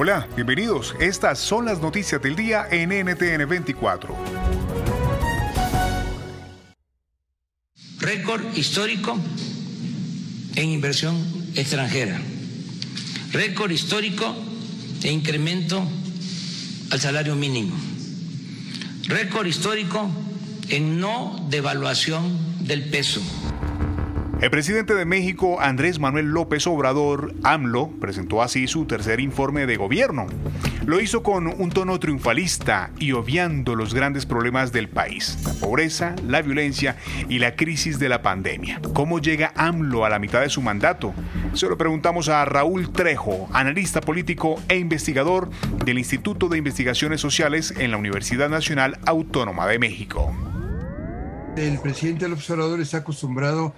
Hola, bienvenidos. Estas son las noticias del día en NTN 24. Récord histórico en inversión extranjera. Récord histórico en incremento al salario mínimo. Récord histórico en no devaluación del peso. El presidente de México, Andrés Manuel López Obrador, AMLO, presentó así su tercer informe de gobierno. Lo hizo con un tono triunfalista y obviando los grandes problemas del país, la pobreza, la violencia y la crisis de la pandemia. ¿Cómo llega AMLO a la mitad de su mandato? Se lo preguntamos a Raúl Trejo, analista político e investigador del Instituto de Investigaciones Sociales en la Universidad Nacional Autónoma de México. El presidente del observador está acostumbrado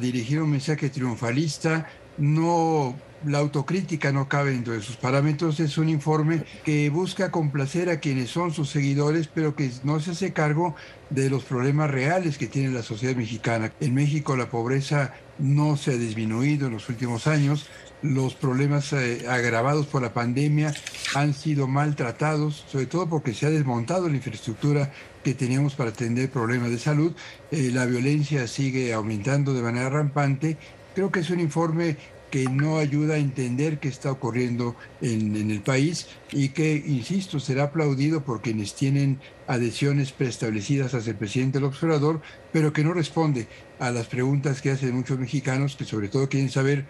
dirigir un mensaje triunfalista, no la autocrítica no cabe dentro de sus parámetros, es un informe que busca complacer a quienes son sus seguidores, pero que no se hace cargo de los problemas reales que tiene la sociedad mexicana. En México la pobreza no se ha disminuido en los últimos años, los problemas eh, agravados por la pandemia han sido maltratados, sobre todo porque se ha desmontado la infraestructura que teníamos para atender problemas de salud. Eh, la violencia sigue aumentando de manera rampante. Creo que es un informe que no ayuda a entender qué está ocurriendo en, en, el país y que, insisto, será aplaudido por quienes tienen adhesiones preestablecidas hacia el presidente del observador, pero que no responde a las preguntas que hacen muchos mexicanos que sobre todo quieren saber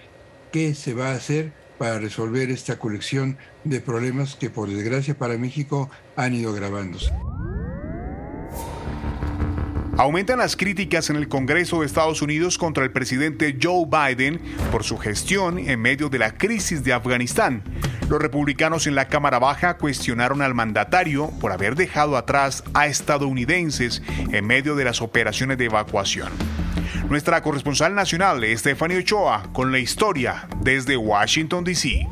qué se va a hacer para resolver esta colección de problemas que por desgracia para México han ido agravándose. Aumentan las críticas en el Congreso de Estados Unidos contra el presidente Joe Biden por su gestión en medio de la crisis de Afganistán. Los republicanos en la Cámara Baja cuestionaron al mandatario por haber dejado atrás a estadounidenses en medio de las operaciones de evacuación. Nuestra corresponsal nacional, Stephanie Ochoa, con la historia desde Washington, D.C.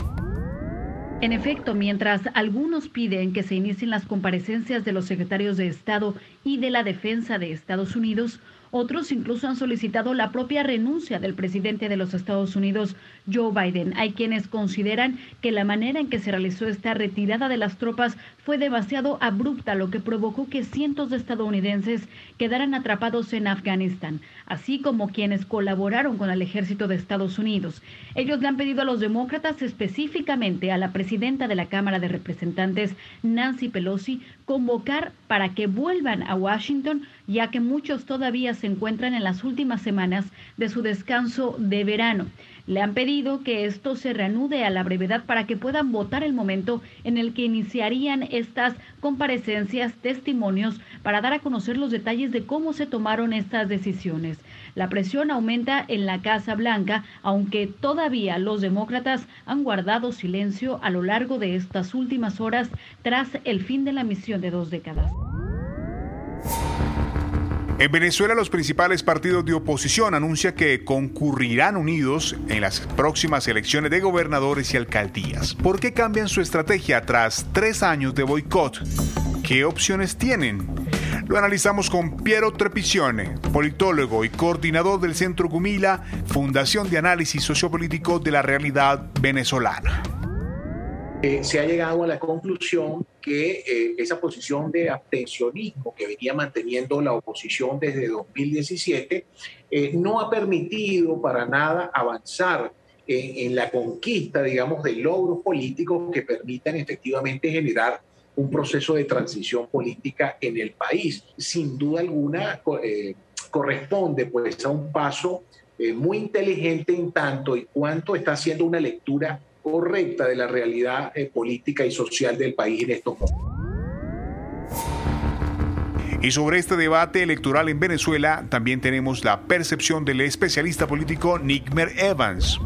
En efecto, mientras algunos piden que se inicien las comparecencias de los secretarios de Estado y de la Defensa de Estados Unidos, otros incluso han solicitado la propia renuncia del presidente de los Estados Unidos, Joe Biden. Hay quienes consideran que la manera en que se realizó esta retirada de las tropas fue demasiado abrupta, lo que provocó que cientos de estadounidenses quedaran atrapados en Afganistán, así como quienes colaboraron con el ejército de Estados Unidos. Ellos le han pedido a los demócratas, específicamente a la presidenta de la Cámara de Representantes, Nancy Pelosi, convocar para que vuelvan a Washington, ya que muchos todavía se encuentran en las últimas semanas de su descanso de verano. Le han pedido que esto se reanude a la brevedad para que puedan votar el momento en el que iniciarían estas comparecencias, testimonios, para dar a conocer los detalles de cómo se tomaron estas decisiones. La presión aumenta en la Casa Blanca, aunque todavía los demócratas han guardado silencio a lo largo de estas últimas horas tras el fin de la misión de dos décadas. En Venezuela los principales partidos de oposición anuncian que concurrirán unidos en las próximas elecciones de gobernadores y alcaldías. ¿Por qué cambian su estrategia tras tres años de boicot? ¿Qué opciones tienen? Lo analizamos con Piero Trepicione, politólogo y coordinador del Centro Gumila, Fundación de Análisis Sociopolítico de la Realidad Venezolana. Eh, se ha llegado a la conclusión que eh, esa posición de abstencionismo que venía manteniendo la oposición desde 2017 eh, no ha permitido para nada avanzar en, la conquista, digamos, de logros políticos que permitan efectivamente generar un proceso de transición política en el país. Sin duda alguna, corresponde pues a un paso muy inteligente en tanto y cuanto está haciendo una lectura correcta de la realidad eh, política y social del país en estos momentos. Y sobre este debate electoral en Venezuela también tenemos la percepción del especialista político Nickmer Evans.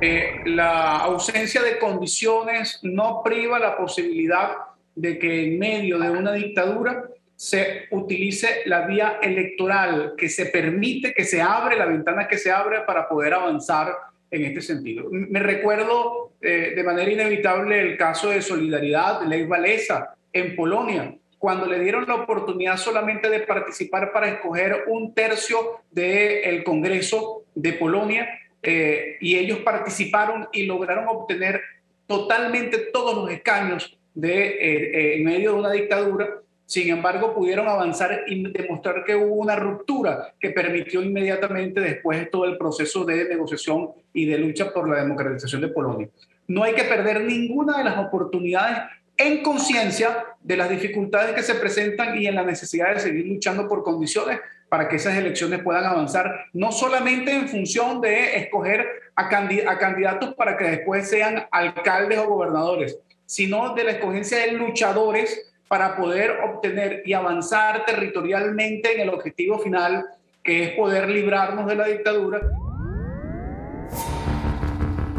Eh, la ausencia de condiciones no priva la posibilidad de que en medio de una dictadura se utilice la vía electoral, que se permite, que se abre, la ventana que se abre para poder avanzar en este sentido. Me recuerdo eh, de manera inevitable el caso de Solidaridad de Ley Valesa en Polonia, cuando le dieron la oportunidad solamente de participar para escoger un tercio del Congreso de Polonia, eh, y ellos participaron y lograron obtener totalmente todos los escaños de, eh, en medio de una dictadura sin embargo, pudieron avanzar y demostrar que hubo una ruptura que permitió inmediatamente después todo el proceso de negociación y de lucha por la democratización de Polonia. No hay que perder ninguna de las oportunidades en conciencia de las dificultades que se presentan y en la necesidad de seguir luchando por condiciones para que esas elecciones puedan avanzar, no solamente en función de escoger a, candidatos para que después sean alcaldes o gobernadores, sino de la escogencia de luchadores para poder obtener y avanzar territorialmente en el objetivo final, que es poder librarnos de la dictadura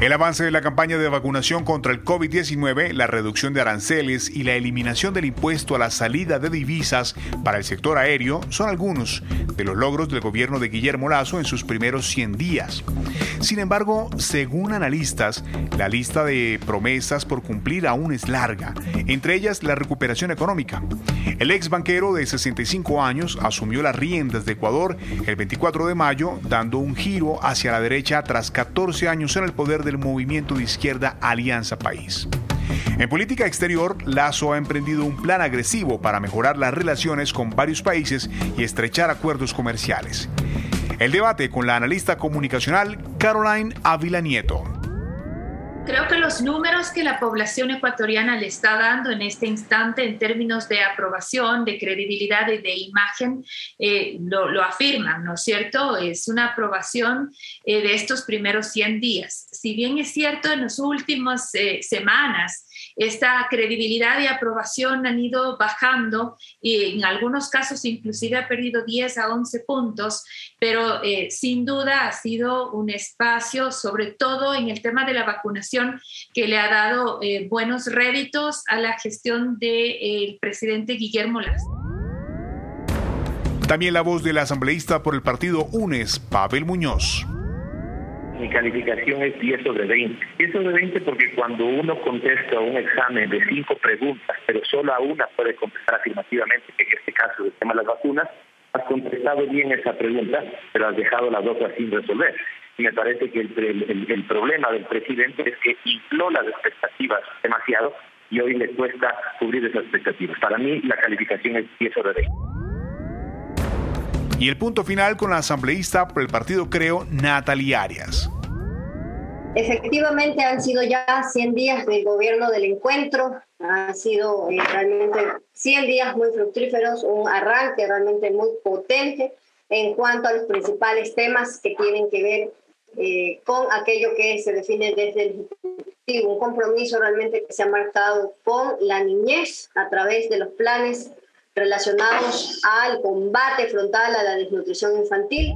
el avance de la campaña de vacunación contra el COVID-19, la reducción de aranceles y la eliminación del impuesto a la salida de divisas para el sector aéreo son algunos de los logros del gobierno de Guillermo Lazo en sus primeros 100 días. Sin embargo, según analistas, la lista de promesas por cumplir aún es larga, entre ellas la recuperación económica. El ex banquero de 65 años asumió las riendas de Ecuador el 24 de mayo, dando un giro hacia la derecha tras 14 años en el poder del movimiento de izquierda Alianza País. En política exterior, Lazo ha emprendido un plan agresivo para mejorar las relaciones con varios países y estrechar acuerdos comerciales. El debate con la analista comunicacional Caroline Ávila Nieto. Creo que los números que la población ecuatoriana le está dando en este instante en términos de aprobación, de credibilidad y de imagen eh, lo, afirman, ¿no es cierto? Es una aprobación eh, de estos primeros 100 días. Si bien es cierto, en las últimas eh, semanas esta credibilidad y aprobación han ido bajando y en algunos casos inclusive ha perdido 10 a 11 puntos, pero eh, sin duda ha sido un espacio, sobre todo en el tema de la vacunación, que le ha dado eh, buenos réditos a la gestión del presidente Guillermo Lazo. También la voz del asambleísta por el partido UNES, Pavel Muñoz. Mi calificación es 10 sobre 20. 10 sobre 20 porque cuando uno contesta un examen de cinco preguntas, pero solo a una puede contestar afirmativamente, que en este caso el tema de las vacunas, has contestado bien esa pregunta, pero has dejado las otras sin resolver. Y me parece que el, el problema del presidente es que infló las expectativas demasiado y hoy le cuesta cubrir esas expectativas. Para mí la calificación es 10 sobre 20. Y el punto final con la asambleísta por el partido Creo, Natalia Arias. Efectivamente han sido ya 100 días del gobierno del encuentro, han sido eh, realmente 100 días muy fructíferos, un arranque realmente muy potente en cuanto a los principales temas que tienen que ver eh, con aquello que se define desde el Ejecutivo, un compromiso realmente que se ha marcado con la niñez a través de los planes relacionados al combate frontal a la desnutrición infantil.